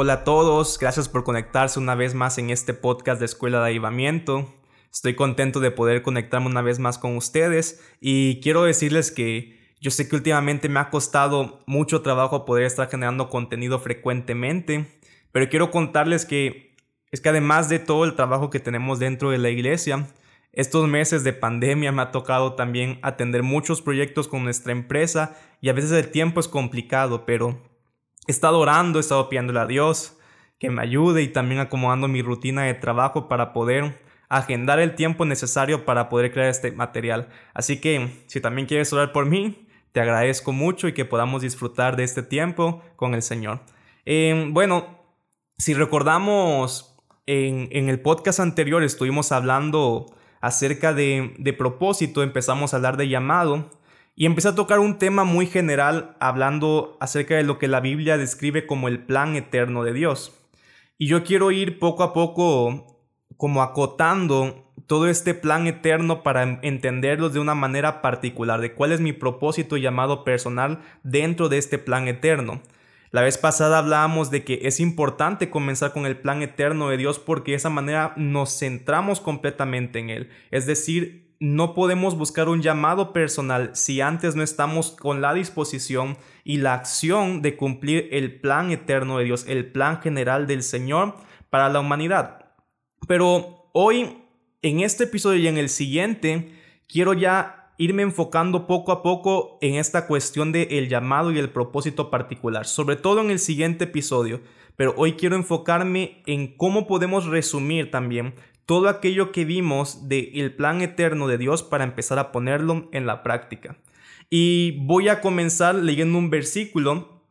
Hola a todos, gracias por conectarse una vez más en este podcast de Escuela de Avivamiento. Estoy contento de poder conectarme una vez más con ustedes y quiero decirles que yo sé que últimamente me ha costado mucho trabajo poder estar generando contenido frecuentemente, pero quiero contarles que es que además de todo el trabajo que tenemos dentro de la iglesia, estos meses de pandemia me ha tocado también atender muchos proyectos con nuestra empresa y a veces el tiempo es complicado, pero he estado orando, he estado pidiéndole a Dios que me ayude y también acomodando mi rutina de trabajo para poder agendar el tiempo necesario para poder crear este material. Así que si también quieres orar por mí, te agradezco mucho y que podamos disfrutar de este tiempo con el Señor. Eh, bueno, si recordamos en, en, el podcast anterior estuvimos hablando acerca de, de propósito, empezamos a hablar de llamado y empecé a tocar un tema muy general hablando acerca de lo que la Biblia describe como el plan eterno de Dios. Y yo quiero ir poco a poco como acotando todo este plan eterno para entenderlos de una manera particular, de cuál es mi propósito y llamado personal dentro de este plan eterno. La vez pasada hablábamos de que es importante comenzar con el plan eterno de Dios porque de esa manera nos centramos completamente en Él. Es decir, no podemos buscar un llamado personal si antes no estamos con la disposición y la acción de cumplir el plan eterno de Dios, el plan general del Señor para la humanidad. Pero hoy, en este episodio y en el siguiente, quiero ya irme enfocando poco a poco en esta cuestión del el llamado y el propósito particular, sobre todo en el siguiente episodio. Pero hoy quiero enfocarme en cómo podemos resumir también todo aquello que vimos del plan eterno de Dios para empezar a ponerlo en la práctica. Y voy a comenzar leyendo un versículo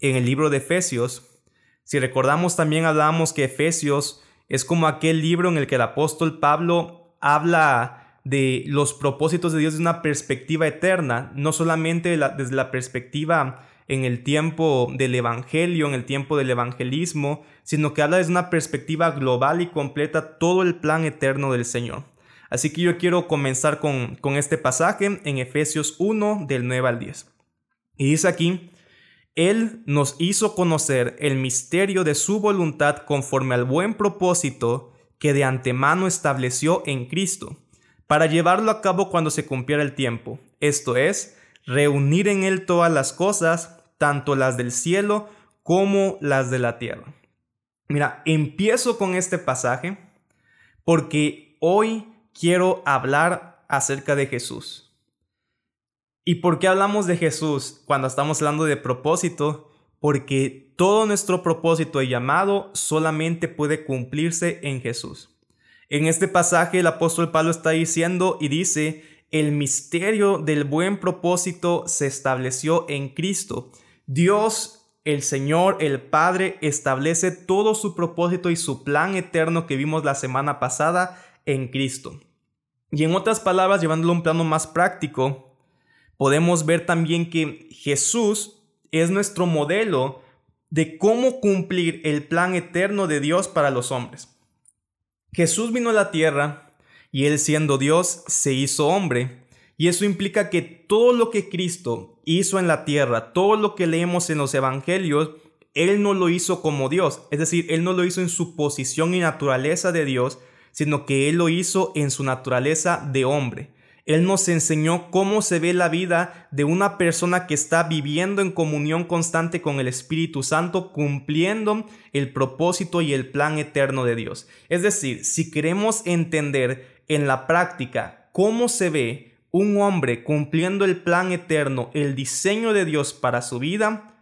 en el libro de Efesios. Si recordamos también hablábamos que Efesios es como aquel libro en el que el apóstol Pablo habla de los propósitos de Dios desde una perspectiva eterna, no solamente desde la perspectiva en el tiempo del Evangelio, en el tiempo del evangelismo, sino que habla desde una perspectiva global y completa todo el plan eterno del Señor. Así que yo quiero comenzar con, con este pasaje en Efesios 1 del 9 al 10. Y dice aquí, Él nos hizo conocer el misterio de su voluntad conforme al buen propósito que de antemano estableció en Cristo, para llevarlo a cabo cuando se cumpliera el tiempo, esto es, reunir en Él todas las cosas, tanto las del cielo como las de la tierra. Mira, empiezo con este pasaje porque hoy quiero hablar acerca de Jesús. ¿Y por qué hablamos de Jesús cuando estamos hablando de propósito? Porque todo nuestro propósito y llamado solamente puede cumplirse en Jesús. En este pasaje el apóstol Pablo está diciendo y dice el misterio del buen propósito se estableció en Cristo. Dios, el Señor, el Padre, establece todo su propósito y su plan eterno que vimos la semana pasada en Cristo. Y en otras palabras, llevándolo a un plano más práctico, podemos ver también que Jesús es nuestro modelo de cómo cumplir el plan eterno de Dios para los hombres. Jesús vino a la tierra y Él siendo Dios se hizo hombre. Y eso implica que todo lo que Cristo hizo en la tierra, todo lo que leemos en los evangelios, Él no lo hizo como Dios. Es decir, Él no lo hizo en su posición y naturaleza de Dios, sino que Él lo hizo en su naturaleza de hombre. Él nos enseñó cómo se ve la vida de una persona que está viviendo en comunión constante con el Espíritu Santo, cumpliendo el propósito y el plan eterno de Dios. Es decir, si queremos entender en la práctica cómo se ve un hombre cumpliendo el plan eterno, el diseño de Dios para su vida,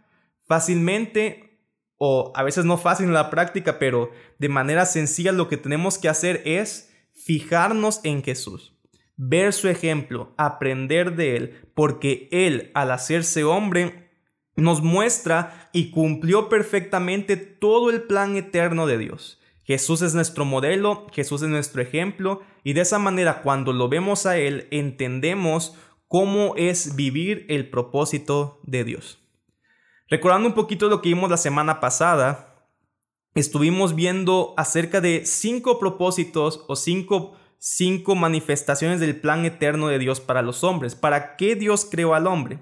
fácilmente, o a veces no fácil en la práctica, pero de manera sencilla lo que tenemos que hacer es fijarnos en Jesús, ver su ejemplo, aprender de él, porque él al hacerse hombre nos muestra y cumplió perfectamente todo el plan eterno de Dios. Jesús es nuestro modelo, Jesús es nuestro ejemplo y de esa manera cuando lo vemos a Él entendemos cómo es vivir el propósito de Dios. Recordando un poquito lo que vimos la semana pasada, estuvimos viendo acerca de cinco propósitos o cinco, cinco manifestaciones del plan eterno de Dios para los hombres. ¿Para qué Dios creó al hombre?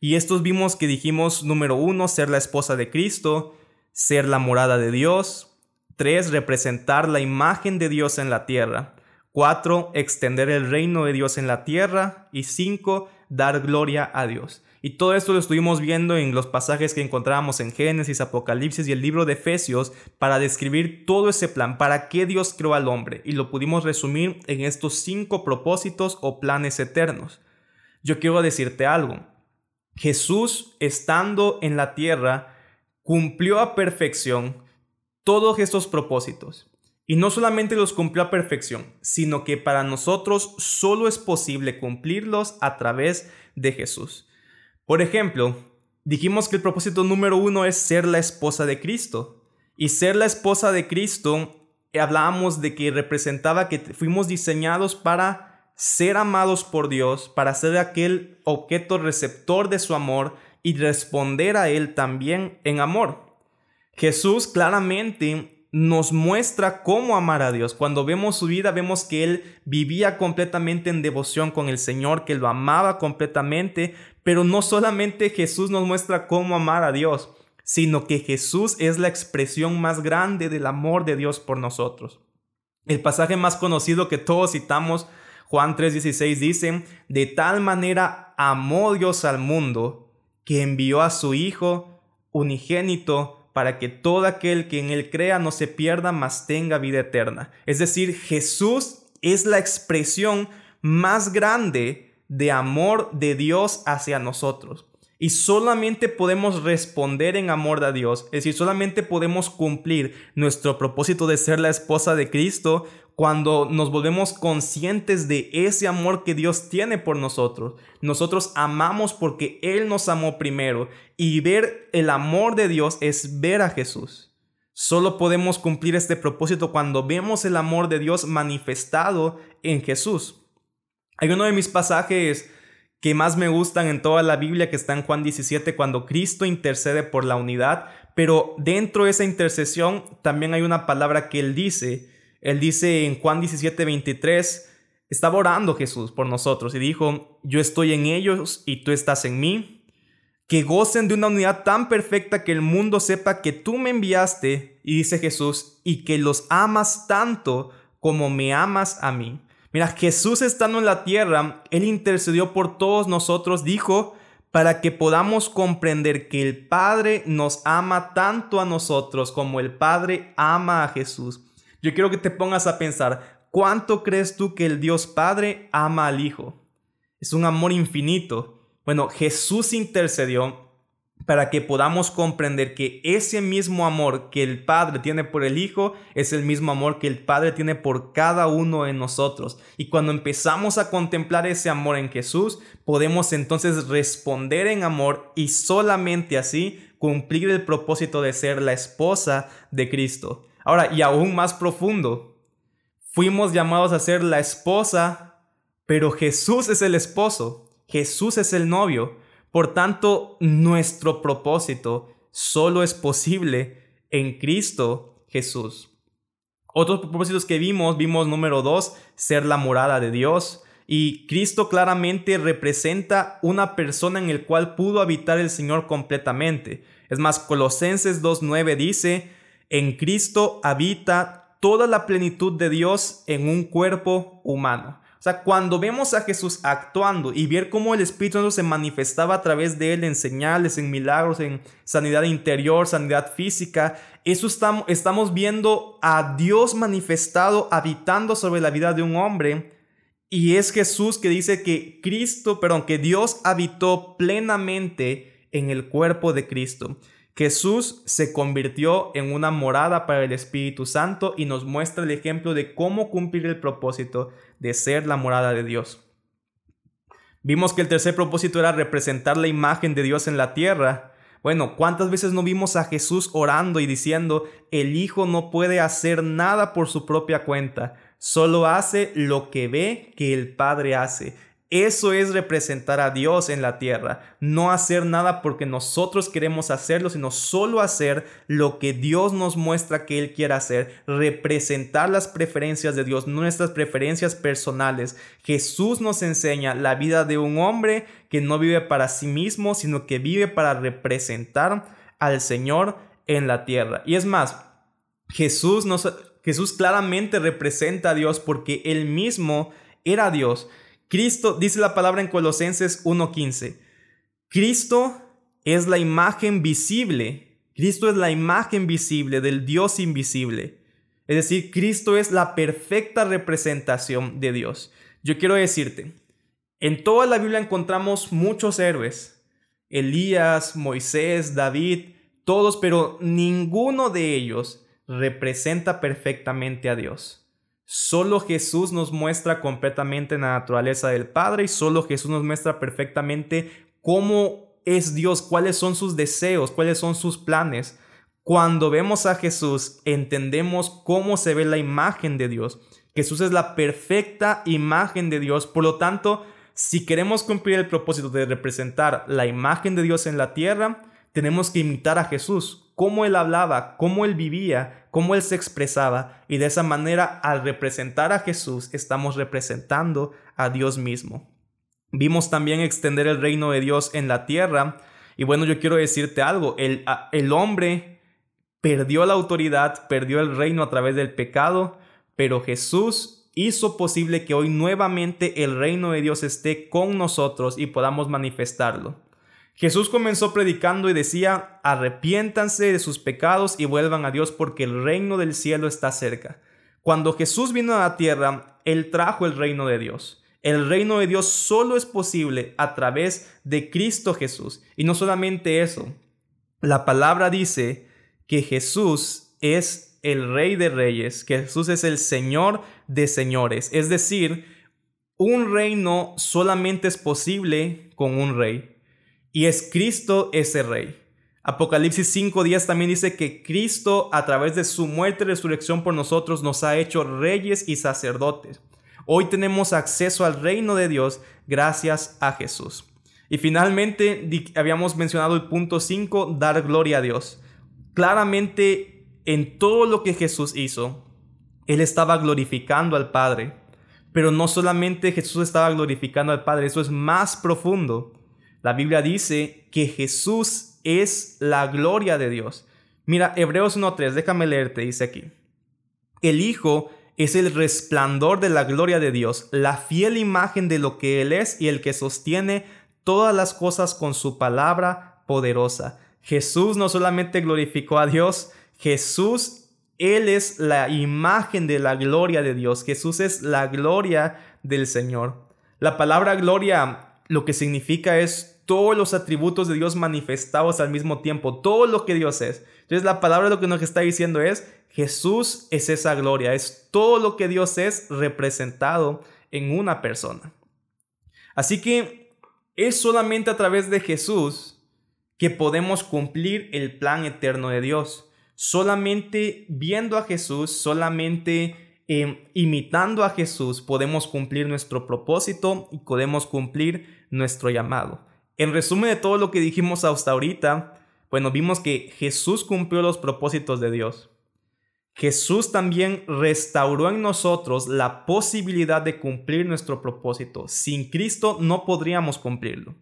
Y estos vimos que dijimos, número uno, ser la esposa de Cristo, ser la morada de Dios. 3. Representar la imagen de Dios en la tierra. 4. Extender el reino de Dios en la tierra. Y 5. Dar gloria a Dios. Y todo esto lo estuvimos viendo en los pasajes que encontrábamos en Génesis, Apocalipsis y el libro de Efesios para describir todo ese plan, para qué Dios creó al hombre. Y lo pudimos resumir en estos cinco propósitos o planes eternos. Yo quiero decirte algo. Jesús, estando en la tierra, cumplió a perfección todos estos propósitos. Y no solamente los cumplió a perfección, sino que para nosotros solo es posible cumplirlos a través de Jesús. Por ejemplo, dijimos que el propósito número uno es ser la esposa de Cristo. Y ser la esposa de Cristo, hablábamos de que representaba que fuimos diseñados para ser amados por Dios, para ser aquel objeto receptor de su amor y responder a Él también en amor. Jesús claramente nos muestra cómo amar a Dios. Cuando vemos su vida, vemos que Él vivía completamente en devoción con el Señor, que lo amaba completamente, pero no solamente Jesús nos muestra cómo amar a Dios, sino que Jesús es la expresión más grande del amor de Dios por nosotros. El pasaje más conocido que todos citamos, Juan 3:16 dice, de tal manera amó Dios al mundo que envió a su Hijo unigénito para que todo aquel que en él crea no se pierda, mas tenga vida eterna. Es decir, Jesús es la expresión más grande de amor de Dios hacia nosotros. Y solamente podemos responder en amor a Dios, es decir, solamente podemos cumplir nuestro propósito de ser la esposa de Cristo cuando nos volvemos conscientes de ese amor que Dios tiene por nosotros. Nosotros amamos porque Él nos amó primero y ver el amor de Dios es ver a Jesús. Solo podemos cumplir este propósito cuando vemos el amor de Dios manifestado en Jesús. Hay uno de mis pasajes que más me gustan en toda la Biblia que está en Juan 17 cuando Cristo intercede por la unidad, pero dentro de esa intercesión también hay una palabra que Él dice él dice en Juan 17, 23, estaba orando Jesús por nosotros y dijo, yo estoy en ellos y tú estás en mí, que gocen de una unidad tan perfecta que el mundo sepa que tú me enviaste, y dice Jesús, y que los amas tanto como me amas a mí. Mira, Jesús estando en la tierra, Él intercedió por todos nosotros, dijo, para que podamos comprender que el Padre nos ama tanto a nosotros como el Padre ama a Jesús. Yo quiero que te pongas a pensar, ¿cuánto crees tú que el Dios Padre ama al Hijo? Es un amor infinito. Bueno, Jesús intercedió para que podamos comprender que ese mismo amor que el Padre tiene por el Hijo es el mismo amor que el Padre tiene por cada uno de nosotros. Y cuando empezamos a contemplar ese amor en Jesús, podemos entonces responder en amor y solamente así cumplir el propósito de ser la esposa de Cristo. Ahora, y aún más profundo, fuimos llamados a ser la esposa, pero Jesús es el esposo, Jesús es el novio. Por tanto, nuestro propósito solo es posible en Cristo Jesús. Otros propósitos que vimos, vimos número dos, ser la morada de Dios. Y Cristo claramente representa una persona en el cual pudo habitar el Señor completamente. Es más, Colosenses 2.9 dice, en Cristo habita toda la plenitud de Dios en un cuerpo humano. O sea, cuando vemos a Jesús actuando y ver cómo el Espíritu Santo se manifestaba a través de él en señales, en milagros, en sanidad interior, sanidad física, eso estamos, estamos viendo a Dios manifestado habitando sobre la vida de un hombre. Y es Jesús que dice que Cristo, perdón, que Dios habitó plenamente en el cuerpo de Cristo. Jesús se convirtió en una morada para el Espíritu Santo y nos muestra el ejemplo de cómo cumplir el propósito de ser la morada de Dios. Vimos que el tercer propósito era representar la imagen de Dios en la tierra. Bueno, ¿cuántas veces no vimos a Jesús orando y diciendo, el Hijo no puede hacer nada por su propia cuenta, solo hace lo que ve que el Padre hace? Eso es representar a Dios en la tierra, no hacer nada porque nosotros queremos hacerlo, sino solo hacer lo que Dios nos muestra que Él quiere hacer, representar las preferencias de Dios, nuestras preferencias personales. Jesús nos enseña la vida de un hombre que no vive para sí mismo, sino que vive para representar al Señor en la tierra. Y es más, Jesús, nos, Jesús claramente representa a Dios porque él mismo era Dios. Cristo, dice la palabra en Colosenses 1.15, Cristo es la imagen visible, Cristo es la imagen visible del Dios invisible. Es decir, Cristo es la perfecta representación de Dios. Yo quiero decirte, en toda la Biblia encontramos muchos héroes, Elías, Moisés, David, todos, pero ninguno de ellos representa perfectamente a Dios. Solo Jesús nos muestra completamente la naturaleza del Padre y solo Jesús nos muestra perfectamente cómo es Dios, cuáles son sus deseos, cuáles son sus planes. Cuando vemos a Jesús, entendemos cómo se ve la imagen de Dios. Jesús es la perfecta imagen de Dios, por lo tanto, si queremos cumplir el propósito de representar la imagen de Dios en la tierra, tenemos que imitar a Jesús, cómo él hablaba, cómo él vivía, cómo él se expresaba, y de esa manera, al representar a Jesús, estamos representando a Dios mismo. Vimos también extender el reino de Dios en la tierra, y bueno, yo quiero decirte algo, el, el hombre perdió la autoridad, perdió el reino a través del pecado, pero Jesús hizo posible que hoy nuevamente el reino de Dios esté con nosotros y podamos manifestarlo. Jesús comenzó predicando y decía, arrepiéntanse de sus pecados y vuelvan a Dios porque el reino del cielo está cerca. Cuando Jesús vino a la tierra, Él trajo el reino de Dios. El reino de Dios solo es posible a través de Cristo Jesús. Y no solamente eso, la palabra dice que Jesús es el rey de reyes, que Jesús es el Señor de señores. Es decir, un reino solamente es posible con un rey y es Cristo ese rey. Apocalipsis 5.10 también dice que Cristo a través de su muerte y resurrección por nosotros nos ha hecho reyes y sacerdotes. Hoy tenemos acceso al reino de Dios gracias a Jesús. Y finalmente habíamos mencionado el punto 5, dar gloria a Dios. Claramente en todo lo que Jesús hizo, Él estaba glorificando al Padre. Pero no solamente Jesús estaba glorificando al Padre, eso es más profundo. La Biblia dice que Jesús es la gloria de Dios. Mira, Hebreos 1.3, déjame leerte, dice aquí. El Hijo es el resplandor de la gloria de Dios, la fiel imagen de lo que Él es y el que sostiene todas las cosas con su palabra poderosa. Jesús no solamente glorificó a Dios, Jesús, Él es la imagen de la gloria de Dios. Jesús es la gloria del Señor. La palabra gloria lo que significa es todos los atributos de Dios manifestados al mismo tiempo, todo lo que Dios es. Entonces la palabra lo que nos está diciendo es, Jesús es esa gloria, es todo lo que Dios es representado en una persona. Así que es solamente a través de Jesús que podemos cumplir el plan eterno de Dios. Solamente viendo a Jesús, solamente Em, imitando a Jesús podemos cumplir nuestro propósito y podemos cumplir nuestro llamado. En resumen de todo lo que dijimos hasta ahorita, bueno, vimos que Jesús cumplió los propósitos de Dios. Jesús también restauró en nosotros la posibilidad de cumplir nuestro propósito. Sin Cristo no podríamos cumplirlo.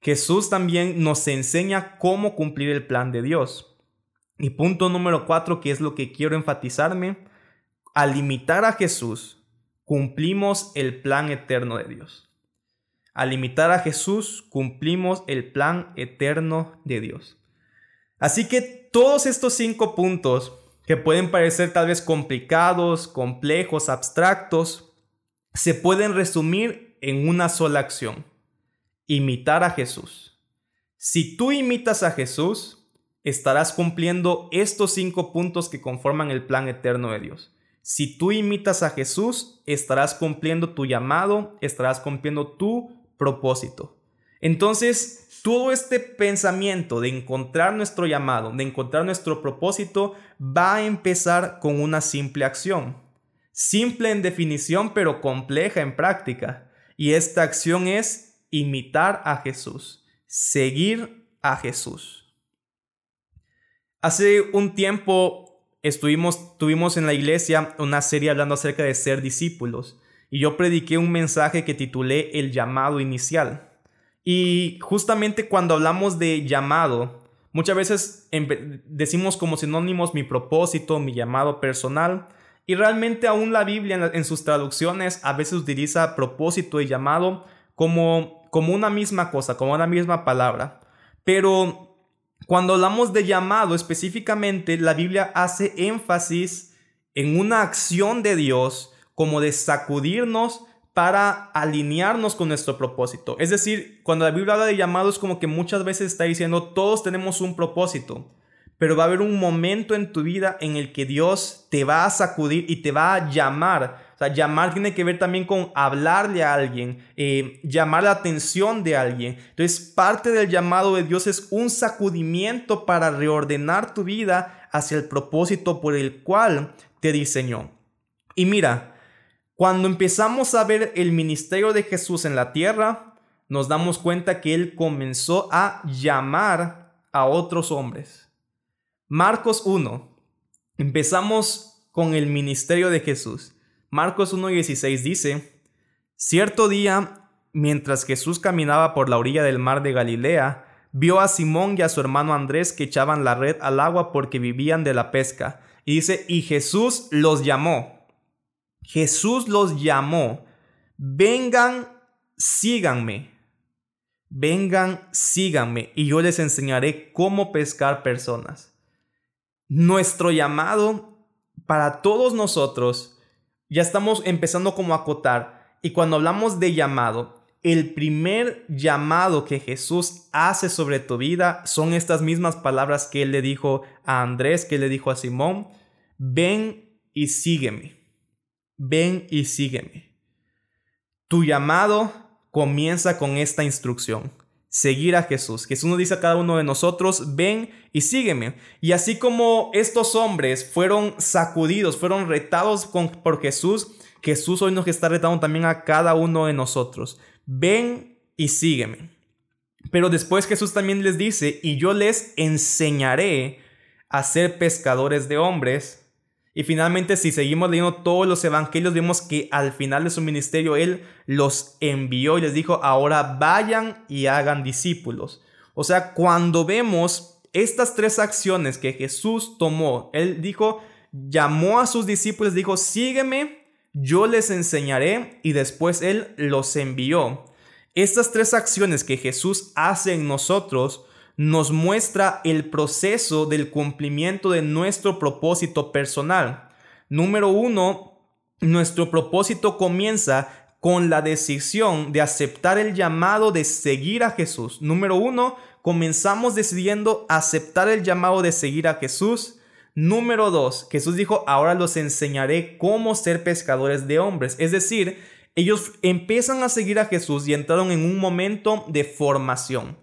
Jesús también nos enseña cómo cumplir el plan de Dios. Y punto número cuatro, que es lo que quiero enfatizarme, al imitar a Jesús, cumplimos el plan eterno de Dios. Al imitar a Jesús, cumplimos el plan eterno de Dios. Así que todos estos cinco puntos, que pueden parecer tal vez complicados, complejos, abstractos, se pueden resumir en una sola acción. Imitar a Jesús. Si tú imitas a Jesús, estarás cumpliendo estos cinco puntos que conforman el plan eterno de Dios. Si tú imitas a Jesús, estarás cumpliendo tu llamado, estarás cumpliendo tu propósito. Entonces, todo este pensamiento de encontrar nuestro llamado, de encontrar nuestro propósito, va a empezar con una simple acción. Simple en definición, pero compleja en práctica. Y esta acción es imitar a Jesús, seguir a Jesús. Hace un tiempo estuvimos, tuvimos en la iglesia una serie hablando acerca de ser discípulos y yo prediqué un mensaje que titulé El llamado inicial. Y justamente cuando hablamos de llamado, Muchas veces decimos como sinónimos mi propósito, mi llamado personal, y realmente aún la Biblia en, sus traducciones a veces utiliza propósito y llamado como, como una misma cosa, como una misma palabra. Pero cuando hablamos de llamado específicamente, la Biblia hace énfasis en una acción de Dios como de sacudirnos para alinearnos con nuestro propósito. Es decir, cuando la Biblia habla de llamado es como que muchas veces está diciendo todos tenemos un propósito pero va a haber un momento en tu vida en el que Dios te va a sacudir y te va a llamar. O sea, llamar tiene que ver también con hablarle a alguien, eh, llamar la atención de alguien. Entonces, parte del llamado de Dios es un sacudimiento para reordenar tu vida hacia el propósito por el cual te diseñó. Y mira, cuando empezamos a ver el ministerio de Jesús en la tierra, nos damos cuenta que Él comenzó a llamar a otros hombres. Marcos 1. Empezamos con el ministerio de Jesús. Marcos 1.16 dice, Cierto día, mientras Jesús caminaba por la orilla del mar de Galilea, vio a Simón y a su hermano Andrés que echaban la red al agua porque vivían de la pesca. Y dice, y Jesús los llamó. Jesús los llamó. Vengan, síganme. Vengan, síganme, y yo les enseñaré cómo pescar personas nuestro llamado para todos nosotros, ya estamos empezando como a acotar. Y cuando hablamos de llamado, el primer llamado que Jesús hace sobre tu vida son estas mismas palabras que él le dijo a Andrés, que le dijo a Simón, ven y sígueme, ven y sígueme. Tu llamado comienza con esta instrucción seguir a Jesús. Jesús nos dice a cada uno de nosotros, ven y sígueme. Y así como estos hombres fueron sacudidos, fueron retados por Jesús, Jesús hoy nos está retando también a cada uno de nosotros. Ven y sígueme. Pero después Jesús también les dice, y yo les enseñaré a ser pescadores de hombres y finalmente, si seguimos leyendo todos los evangelios, vemos que al final de su ministerio Él los envió y les dijo, ahora vayan y hagan discípulos. O sea, cuando vemos estas tres acciones que Jesús tomó, Él dijo, llamó a sus discípulos, dijo, sígueme, yo les enseñaré y después Él los envió. Estas tres acciones que Jesús hace en nosotros nos muestra el proceso del cumplimiento de nuestro propósito personal. Número uno, nuestro propósito comienza con la decisión de aceptar el llamado de seguir a Jesús. Número uno, comenzamos decidiendo aceptar el llamado de seguir a Jesús. Número dos, Jesús dijo, ahora los enseñaré cómo ser pescadores de hombres. Es decir, ellos empiezan a seguir a Jesús y entraron en un momento de formación.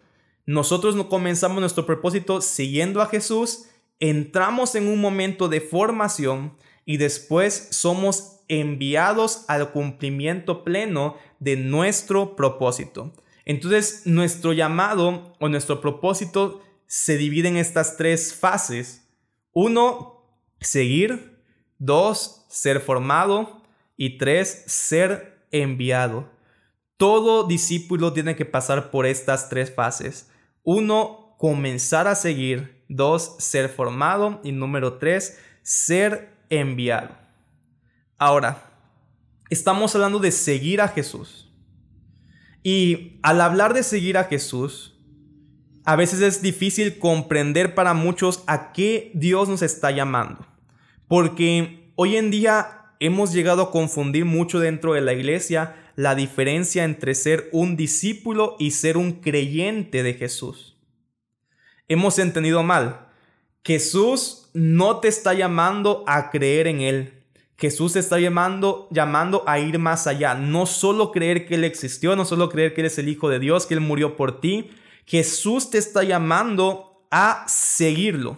Nosotros no comenzamos nuestro propósito siguiendo a Jesús, entramos en un momento de formación y después somos enviados al cumplimiento pleno de nuestro propósito. Entonces, nuestro llamado o nuestro propósito se divide en estas tres fases. Uno, seguir. Dos, ser formado. Y tres, ser enviado. Todo discípulo tiene que pasar por estas tres fases. Uno, comenzar a seguir. Dos, ser formado. Y número tres, ser enviado. Ahora, estamos hablando de seguir a Jesús. Y al hablar de seguir a Jesús, a veces es difícil comprender para muchos a qué Dios nos está llamando. Porque hoy en día hemos llegado a confundir mucho dentro de la iglesia la diferencia entre ser un discípulo y ser un creyente de Jesús. Hemos entendido mal. Jesús no te está llamando a creer en Él. Jesús te está llamando, llamando a ir más allá. No solo creer que Él existió, no solo creer que Él es el Hijo de Dios, que Él murió por ti. Jesús te está llamando a seguirlo.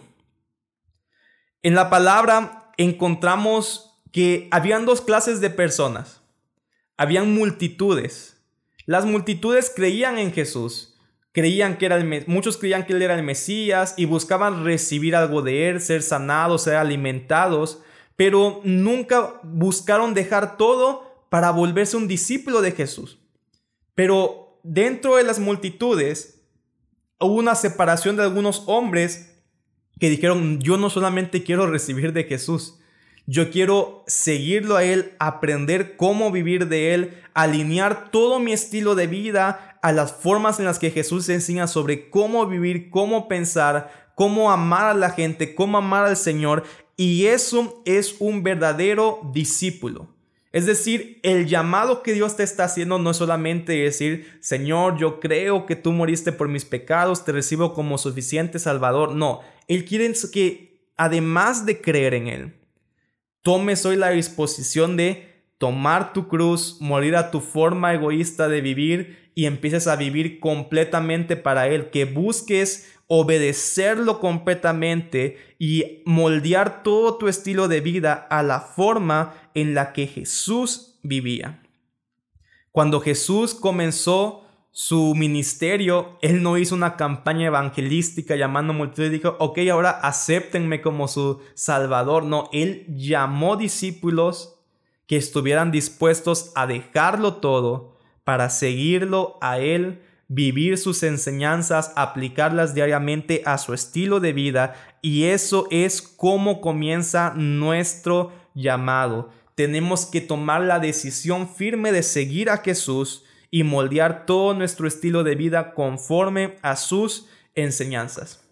En la palabra encontramos que habían dos clases de personas habían multitudes. Las multitudes creían en Jesús. Creían que era muchos creían que él era el Mesías y buscaban recibir algo de él, ser sanados, ser alimentados, pero nunca buscaron dejar todo para volverse un discípulo de Jesús. Pero dentro de las multitudes hubo una separación de algunos hombres que dijeron, yo no solamente quiero recibir de Jesús, yo quiero seguirlo a Él, aprender cómo vivir de Él, alinear todo mi estilo de vida a las formas en las que Jesús enseña sobre cómo vivir, cómo pensar, cómo amar a la gente, cómo amar al Señor. Y eso es un verdadero discípulo. Es decir, el llamado que Dios te está haciendo no es solamente decir, Señor, yo creo que tú moriste por mis pecados, te recibo como suficiente Salvador. No, Él quiere que además de creer en Él, tomes hoy la disposición de tomar tu cruz, morir a tu forma egoísta de vivir y empieces a vivir completamente para Él, que busques obedecerlo completamente y moldear todo tu estilo de vida a la forma en la que Jesús vivía. Cuando Jesús comenzó su ministerio, él no hizo una campaña evangelística llamando a y dijo, ok, ahora acéptenme como su salvador. No, él llamó discípulos que estuvieran dispuestos a dejarlo todo para seguirlo a él vivir sus enseñanzas, aplicarlas diariamente a su estilo de vida y eso es como comienza nuestro llamado. Tenemos que tomar la decisión firme de seguir a Jesús y moldear todo nuestro estilo de vida conforme a sus enseñanzas.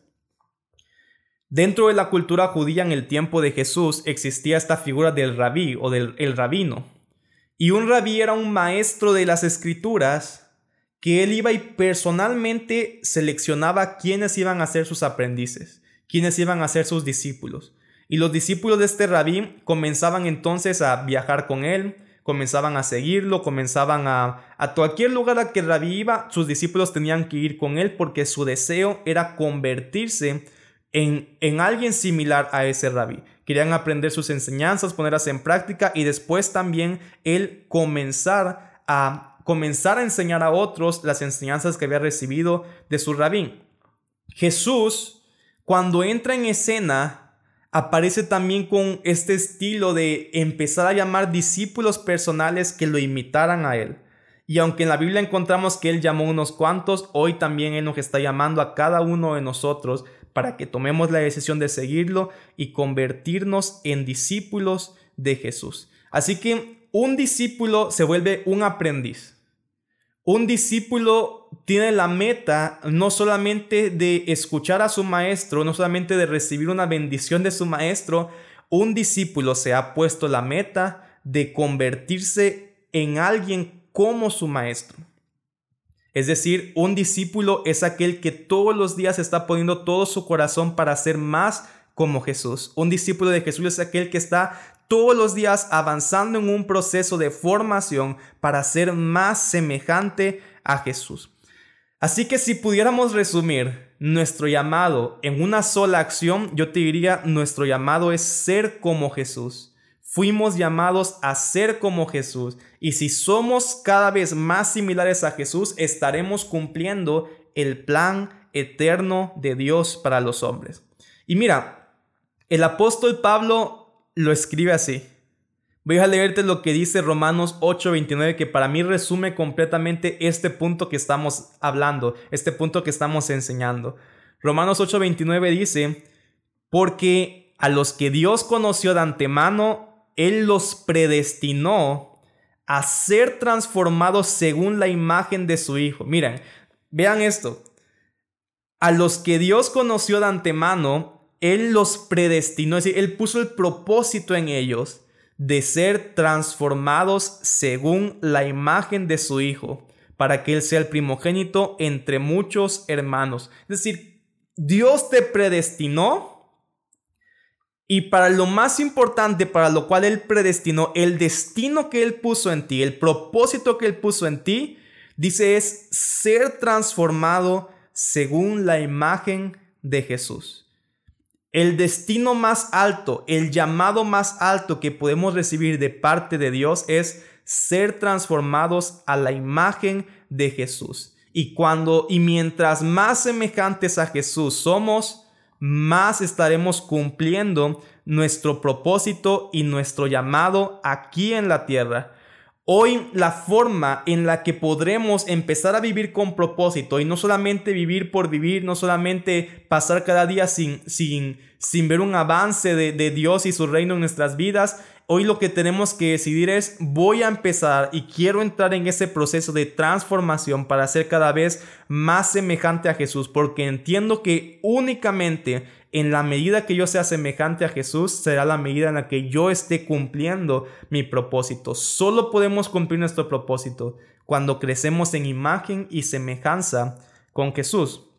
Dentro de la cultura judía en el tiempo de Jesús existía esta figura del rabí o del el rabino. Y un rabí era un maestro de las escrituras que él iba y personalmente seleccionaba quiénes iban a ser sus aprendices, quiénes iban a ser sus discípulos. Y los discípulos de este rabí comenzaban entonces a viajar con él, comenzaban a seguirlo, comenzaban a... A cualquier lugar a que rabí iba, sus discípulos tenían que ir con él porque su deseo era convertirse en, en alguien similar a ese rabí. Querían aprender sus enseñanzas, ponerlas en práctica y después también él comenzar a comenzar a enseñar a otros las enseñanzas que había recibido de su rabín. Jesús, cuando entra en escena, aparece también con este estilo de empezar a llamar discípulos personales que lo imitaran a él. Y aunque en la Biblia encontramos que Él llamó unos cuantos, hoy también Él nos está llamando a cada uno de nosotros para que tomemos la decisión de seguirlo y convertirnos en discípulos de Jesús. Así que un discípulo se vuelve un aprendiz. Un discípulo tiene la meta no solamente de escuchar a su maestro, no solamente de recibir una bendición de su maestro, un discípulo se ha puesto la meta de convertirse en alguien como su maestro. Es decir, un discípulo es aquel que todos los días está poniendo todo su corazón para ser más como Jesús. Un discípulo de Jesús es aquel que está todos los días avanzando en un proceso de formación para ser más semejante a Jesús. Así que si pudiéramos resumir nuestro llamado en una sola acción, yo te diría, nuestro llamado es ser como Jesús. Fuimos llamados a ser como Jesús y si somos cada vez más similares a Jesús, estaremos cumpliendo el plan eterno de Dios para los hombres. Y mira, el apóstol Pablo lo escribe así. Voy a leerte lo que dice Romanos 8:29, que para mí resume completamente este punto que estamos hablando, este punto que estamos enseñando. Romanos 8:29 dice, porque a los que Dios conoció de antemano, Él los predestinó a ser transformados según la imagen de su Hijo. Miren, vean esto. A los que Dios conoció de antemano, él los predestinó, es decir, Él puso el propósito en ellos de ser transformados según la imagen de su Hijo, para que Él sea el primogénito entre muchos hermanos. Es decir, Dios te predestinó y para lo más importante, para lo cual Él predestinó, el destino que Él puso en ti, el propósito que Él puso en ti, dice es ser transformado según la imagen de Jesús. El destino más alto, el llamado más alto que podemos recibir de parte de Dios es ser transformados a la imagen de Jesús. Y cuando y mientras más semejantes a Jesús somos, más estaremos cumpliendo nuestro propósito y nuestro llamado aquí en la tierra. Hoy la forma en la que podremos empezar a vivir con propósito y no solamente vivir por vivir, no solamente pasar cada día sin, sin, sin ver un avance de, de Dios y su reino en nuestras vidas, hoy lo que tenemos que decidir es voy a empezar y quiero entrar en ese proceso de transformación para ser cada vez más semejante a Jesús, porque entiendo que únicamente en la medida que yo sea semejante a Jesús, será la medida en la que yo esté cumpliendo mi propósito. Solo podemos cumplir nuestro propósito cuando crecemos en imagen y semejanza con Jesús.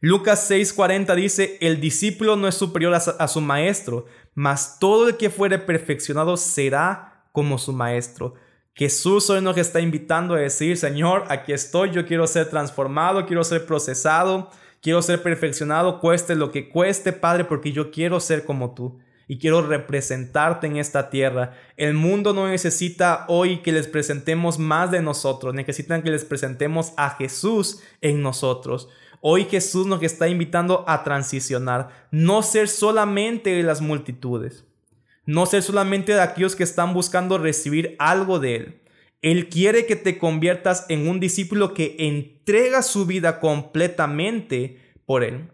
Lucas 6:40 dice, el discípulo no es superior a, su maestro, mas todo el que fuere perfeccionado será como su maestro. Jesús hoy nos está invitando a decir, Señor, aquí estoy, yo quiero ser transformado, quiero ser procesado, Quiero ser perfeccionado, cueste lo que cueste, Padre, porque yo quiero ser como tú y quiero representarte en esta tierra. El mundo no necesita hoy que les presentemos más de nosotros, necesitan que les presentemos a Jesús en nosotros. Hoy Jesús nos está invitando a transicionar, no ser solamente de las multitudes, no ser solamente de aquellos que están buscando recibir algo de Él, él quiere que te conviertas en un discípulo que entrega su vida completamente por Él.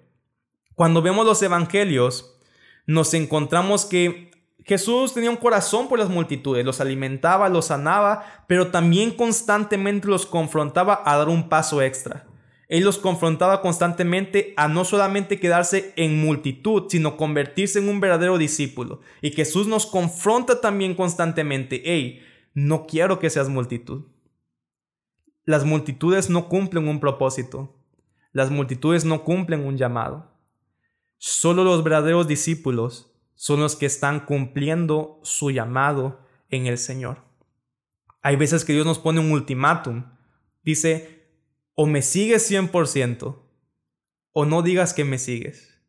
Cuando vemos los evangelios, nos encontramos que Jesús tenía un corazón por las multitudes, los alimentaba, los sanaba, pero también constantemente los confrontaba a dar un paso extra. Él los confrontaba constantemente a no solamente quedarse en multitud, sino convertirse en un verdadero discípulo. Y Jesús nos confronta también constantemente, hey, no quiero que seas multitud. Las multitudes no cumplen un propósito. Las multitudes no cumplen un llamado. Solo los verdaderos discípulos son los que están cumpliendo su llamado en el Señor. Hay veces que Dios nos pone un ultimátum. Dice, o me sigues 100% o no digas que me sigues.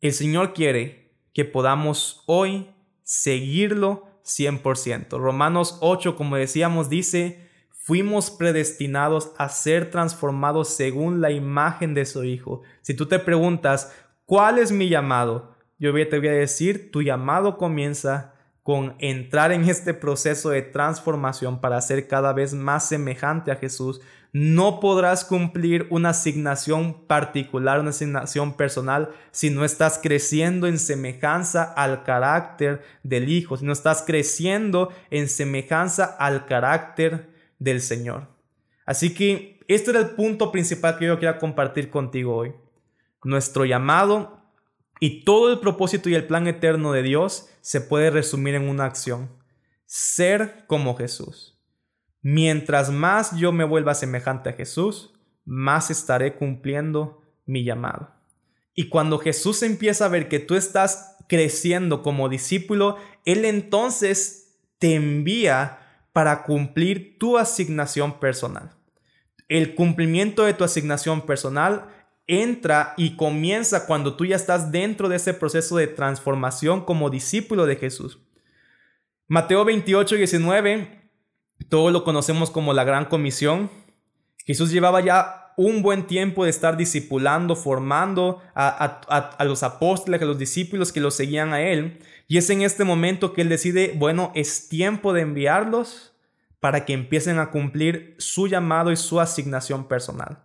El Señor quiere que podamos hoy seguirlo 100%. Romanos 8, como decíamos, dice, fuimos predestinados a ser transformados según la imagen de su Hijo. Si tú te preguntas, ¿cuál es mi llamado? Yo te voy a decir, tu llamado comienza con entrar en este proceso de transformación para ser cada vez más semejante a Jesús, no podrás cumplir una asignación particular, una asignación personal, si no estás creciendo en semejanza al carácter del Hijo, si no estás creciendo en semejanza al carácter del Señor. Así que este era el punto principal que yo quiero compartir contigo hoy. Nuestro llamado y todo el propósito y el plan eterno de Dios se puede resumir en una acción. Ser como Jesús. Mientras más yo me vuelva semejante a Jesús, más estaré cumpliendo mi llamado. Y cuando Jesús empieza a ver que tú estás creciendo como discípulo, Él entonces te envía para cumplir tu asignación personal. El cumplimiento de tu asignación personal entra y comienza cuando tú ya estás dentro de ese proceso de transformación como discípulo de Jesús. Mateo 28, 19 todo lo conocemos como la gran comisión. Jesús llevaba ya un buen tiempo de estar discipulando, formando a, los apóstoles, a los discípulos que lo seguían a él. Y es en este momento que él decide, bueno, es tiempo de enviarlos para que empiecen a cumplir su llamado y su asignación personal.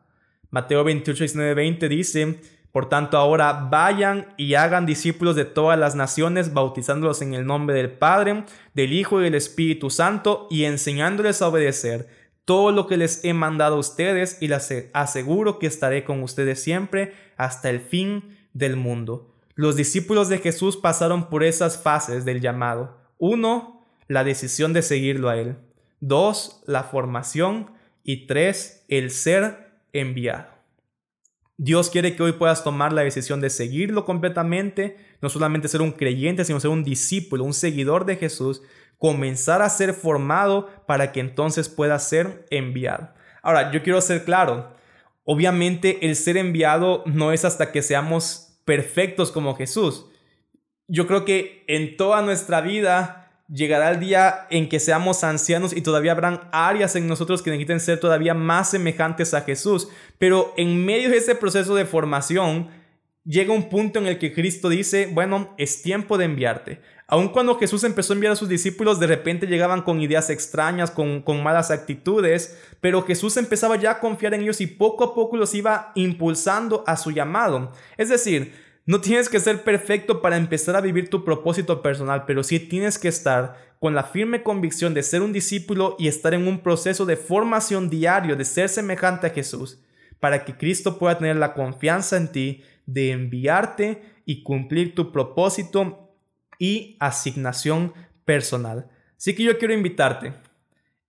Mateo 28, 19, 20 dice, por tanto, ahora vayan y hagan discípulos de todas las naciones, bautizándolos en el nombre del Padre, del Hijo y del Espíritu Santo, y enseñándoles a obedecer todo lo que les he mandado a ustedes, y les aseguro que estaré con ustedes siempre hasta el fin del mundo. Los discípulos de Jesús pasaron por esas fases del llamado. Uno, la decisión de seguirlo a Él. Dos, la formación. Y tres, el ser enviado. Dios quiere que hoy puedas tomar la decisión de seguirlo completamente, no solamente ser un creyente, sino ser un discípulo, un seguidor de Jesús, comenzar a ser formado para que entonces pueda ser enviado. Ahora, yo quiero ser claro, obviamente el ser enviado no es hasta que seamos perfectos como Jesús. Yo creo que en toda nuestra vida Llegará el día en que seamos ancianos y todavía habrán áreas en nosotros que necesiten ser todavía más semejantes a Jesús. Pero en medio de ese proceso de formación, llega un punto en el que Cristo dice, bueno, es tiempo de enviarte. Aun cuando Jesús empezó a enviar a sus discípulos, de repente llegaban con ideas extrañas, con, con, malas actitudes, pero Jesús empezaba ya a confiar en ellos y poco a poco los iba impulsando a su llamado. Es decir, no tienes que ser perfecto para empezar a vivir tu propósito personal, pero sí tienes que estar con la firme convicción de ser un discípulo y estar en un proceso de formación diario, de ser semejante a Jesús, para que Cristo pueda tener la confianza en ti de enviarte y cumplir tu propósito y asignación personal. Así que yo quiero invitarte.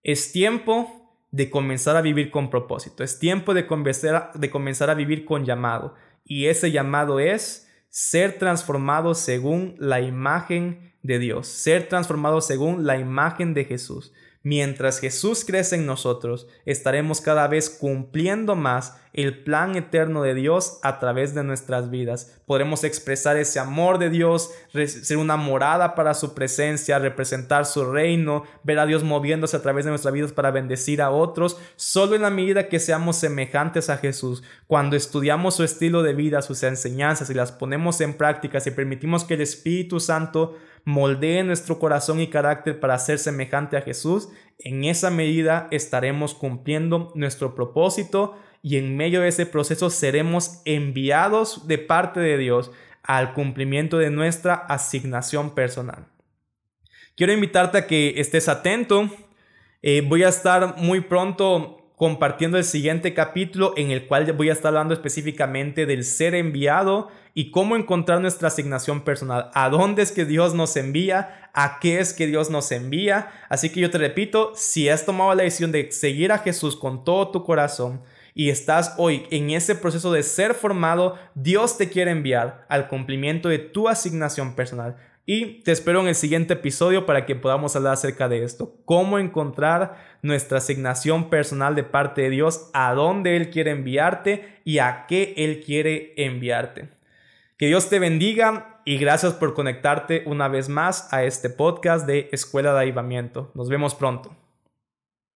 Es tiempo de comenzar a vivir con propósito. Es tiempo de comenzar, de comenzar a vivir con llamado. Y ese llamado es ser transformado según la imagen de Dios. Ser transformado según la imagen de Jesús. Mientras Jesús crece en nosotros, estaremos cada vez cumpliendo más el plan eterno de Dios a través de nuestras vidas. Podremos expresar ese amor de Dios, ser una morada para su presencia, representar su reino, ver a Dios moviéndose a través de nuestras vidas para bendecir a otros, solo en la medida que seamos semejantes a Jesús. Cuando estudiamos su estilo de vida, sus enseñanzas y las ponemos en práctica, si permitimos que el Espíritu Santo moldee nuestro corazón y carácter para ser semejante a Jesús, en esa medida estaremos cumpliendo nuestro propósito y en medio de ese proceso seremos enviados de parte de Dios al cumplimiento de nuestra asignación personal. Quiero invitarte a que estés atento. Eh, voy a estar muy pronto compartiendo el siguiente capítulo en el cual voy a estar hablando específicamente del ser enviado y cómo encontrar nuestra asignación personal, a dónde es que Dios nos envía, a qué es que Dios nos envía. Así que yo te repito, si has tomado la decisión de seguir a Jesús con todo tu corazón, y estás hoy en ese proceso de ser formado, Dios te quiere enviar al cumplimiento de tu asignación personal. Y te espero en el siguiente episodio para que podamos hablar acerca de esto. Cómo encontrar nuestra asignación personal de parte de Dios, a dónde Él quiere enviarte y a qué Él quiere enviarte. Que Dios te bendiga y gracias por conectarte una vez más a este podcast de Escuela de Avivamiento. Nos vemos pronto.